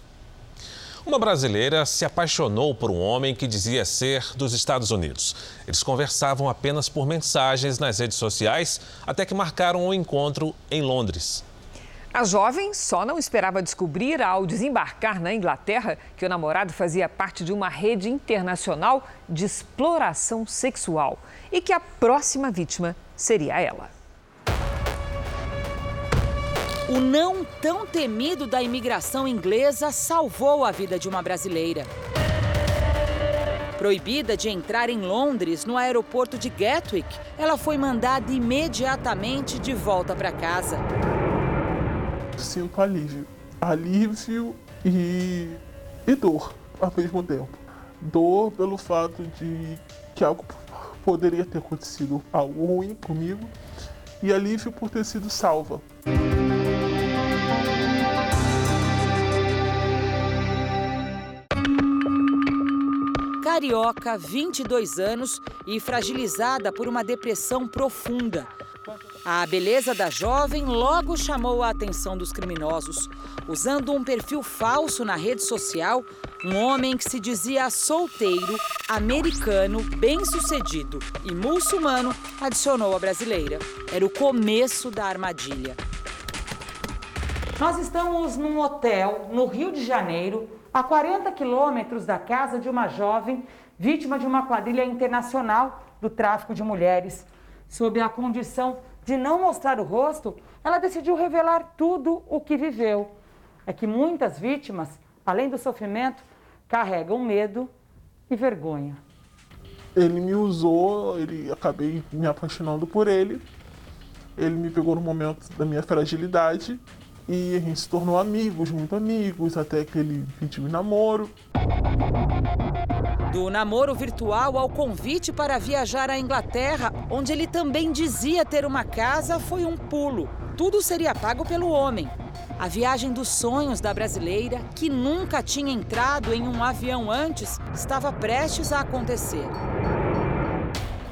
Uma brasileira se apaixonou por um homem que dizia ser dos Estados Unidos. Eles conversavam apenas por mensagens nas redes sociais até que marcaram um encontro em Londres.
A jovem só não esperava descobrir ao desembarcar na Inglaterra que o namorado fazia parte de uma rede internacional de exploração sexual e que a próxima vítima seria ela.
O não tão temido da imigração inglesa salvou a vida de uma brasileira. Proibida de entrar em Londres no aeroporto de Gatwick, ela foi mandada imediatamente de volta para casa
sinto alívio. Alívio e, e dor ao mesmo tempo. Dor pelo fato de que algo poderia ter acontecido algo ruim comigo e alívio por ter sido salva.
Carioca, 22 anos e fragilizada por uma depressão profunda. A beleza da jovem logo chamou a atenção dos criminosos. Usando um perfil falso na rede social, um homem que se dizia solteiro, americano, bem-sucedido e muçulmano adicionou a brasileira. Era o começo da armadilha.
Nós estamos num hotel no Rio de Janeiro, a 40 quilômetros da casa de uma jovem vítima de uma quadrilha internacional do tráfico de mulheres, sob a condição de não mostrar o rosto, ela decidiu revelar tudo o que viveu. É que muitas vítimas, além do sofrimento, carregam medo e vergonha.
Ele me usou, ele acabei me apaixonando por ele. Ele me pegou no momento da minha fragilidade e a gente se tornou amigos, muito amigos, até que ele pediu namoro.
Do namoro virtual ao convite para viajar à Inglaterra, onde ele também dizia ter uma casa, foi um pulo. Tudo seria pago pelo homem. A viagem dos sonhos da brasileira, que nunca tinha entrado em um avião antes, estava prestes a acontecer.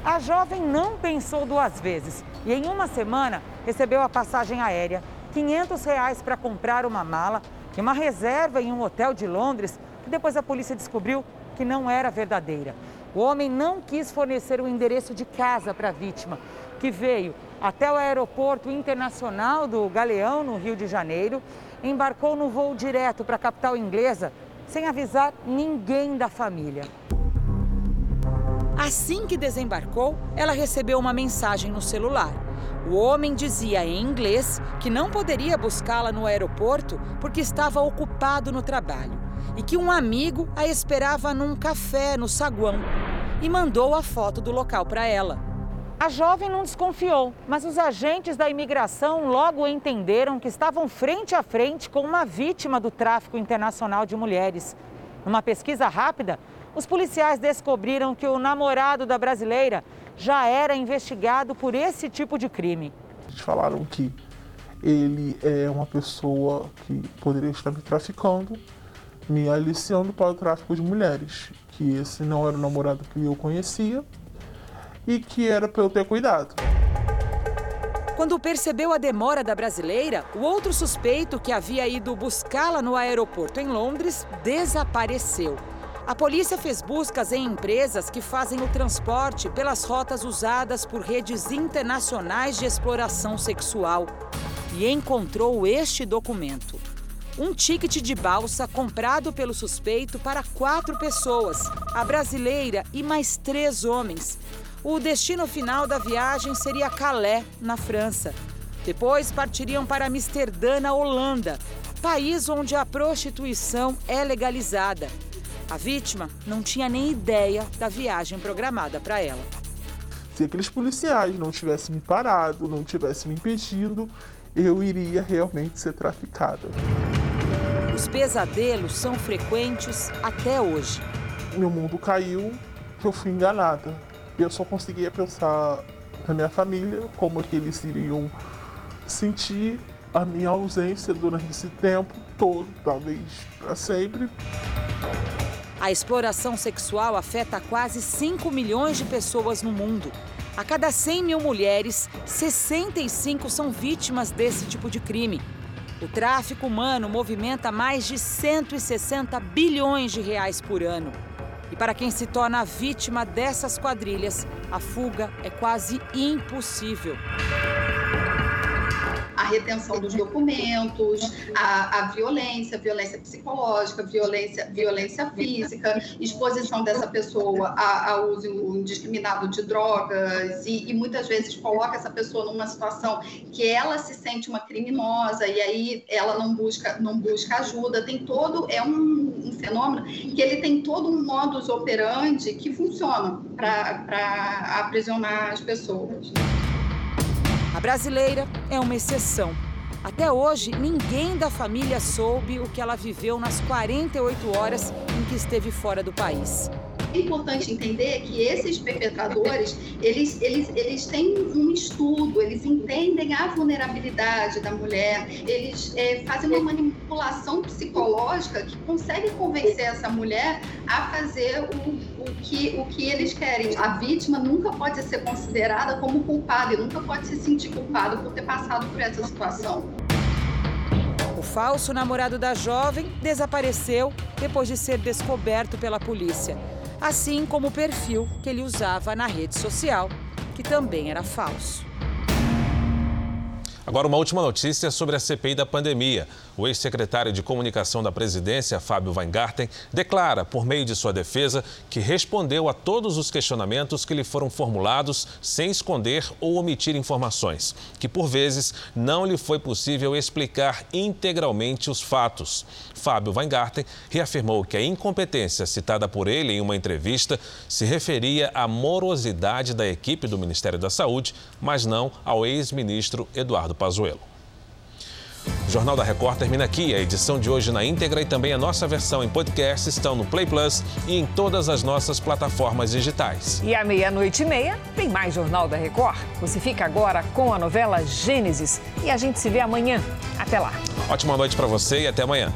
A jovem não pensou duas vezes e, em uma semana, recebeu a passagem aérea, 500 reais para comprar uma mala e uma reserva em um hotel de Londres, que depois a polícia descobriu que não era verdadeira. O homem não quis fornecer o endereço de casa para a vítima, que veio até o aeroporto internacional do Galeão, no Rio de Janeiro, embarcou no voo direto para a capital inglesa, sem avisar ninguém da família.
Assim que desembarcou, ela recebeu uma mensagem no celular. O homem dizia em inglês que não poderia buscá-la no aeroporto porque estava ocupado no trabalho e que um amigo a esperava num café no saguão e mandou a foto do local para ela.
A jovem não desconfiou, mas os agentes da imigração logo entenderam que estavam frente a frente com uma vítima do tráfico internacional de mulheres. Numa pesquisa rápida, os policiais descobriram que o namorado da brasileira já era investigado por esse tipo de crime.
Eles falaram que ele é uma pessoa que poderia estar me traficando, me aliciando para o tráfico de mulheres, que esse não era o namorado que eu conhecia e que era para eu ter cuidado.
Quando percebeu a demora da brasileira, o outro suspeito que havia ido buscá-la no aeroporto em Londres desapareceu. A polícia fez buscas em empresas que fazem o transporte pelas rotas usadas por redes internacionais de exploração sexual e encontrou este documento. Um ticket de balsa comprado pelo suspeito para quatro pessoas, a brasileira e mais três homens. O destino final da viagem seria Calais, na França. Depois partiriam para Amsterdã, na Holanda, país onde a prostituição é legalizada. A vítima não tinha nem ideia da viagem programada para ela.
Se aqueles policiais não tivessem me parado, não tivessem me impedido, eu iria realmente ser traficada.
Os pesadelos são frequentes até hoje.
Meu mundo caiu, eu fui enganada. Eu só conseguia pensar na minha família, como que eles iriam sentir a minha ausência durante esse tempo todo, talvez para sempre.
A exploração sexual afeta quase 5 milhões de pessoas no mundo. A cada 100 mil mulheres, 65 são vítimas desse tipo de crime. O tráfico humano movimenta mais de 160 bilhões de reais por ano. E para quem se torna vítima dessas quadrilhas, a fuga é quase impossível
a retenção dos documentos, a, a violência, violência psicológica, violência, violência física, exposição dessa pessoa a, uso indiscriminado de drogas e, e, muitas vezes coloca essa pessoa numa situação que ela se sente uma criminosa e aí ela não busca, não busca ajuda. Tem todo, é um, um fenômeno que ele tem todo um modus operandi que funciona para aprisionar as pessoas.
A brasileira é uma exceção. Até hoje, ninguém da família soube o que ela viveu nas 48 horas em que esteve fora do país
é importante entender que esses perpetradores, eles, eles, eles têm um estudo, eles entendem a vulnerabilidade da mulher, eles é, fazem uma manipulação psicológica que consegue convencer essa mulher a fazer o, o, que, o que eles querem. A vítima nunca pode ser considerada como culpada e nunca pode se sentir culpada por ter passado por essa situação.
O falso namorado da jovem desapareceu depois de ser descoberto pela polícia assim como o perfil que ele usava na rede social, que também era falso.
Agora, uma última notícia sobre a CPI da pandemia. O ex-secretário de Comunicação da Presidência, Fábio Weingarten, declara, por meio de sua defesa, que respondeu a todos os questionamentos que lhe foram formulados sem esconder ou omitir informações, que por vezes não lhe foi possível explicar integralmente os fatos. Fábio Weingarten reafirmou que a incompetência citada por ele em uma entrevista se referia à morosidade da equipe do Ministério da Saúde, mas não ao ex-ministro Eduardo Pazuello. O Jornal da Record termina aqui. A edição de hoje na íntegra e também a nossa versão em podcast estão no Play Plus e em todas as nossas plataformas digitais.
E à meia-noite e meia tem mais Jornal da Record. Você fica agora com a novela Gênesis e a gente se vê amanhã. Até lá.
Ótima noite para você e até amanhã.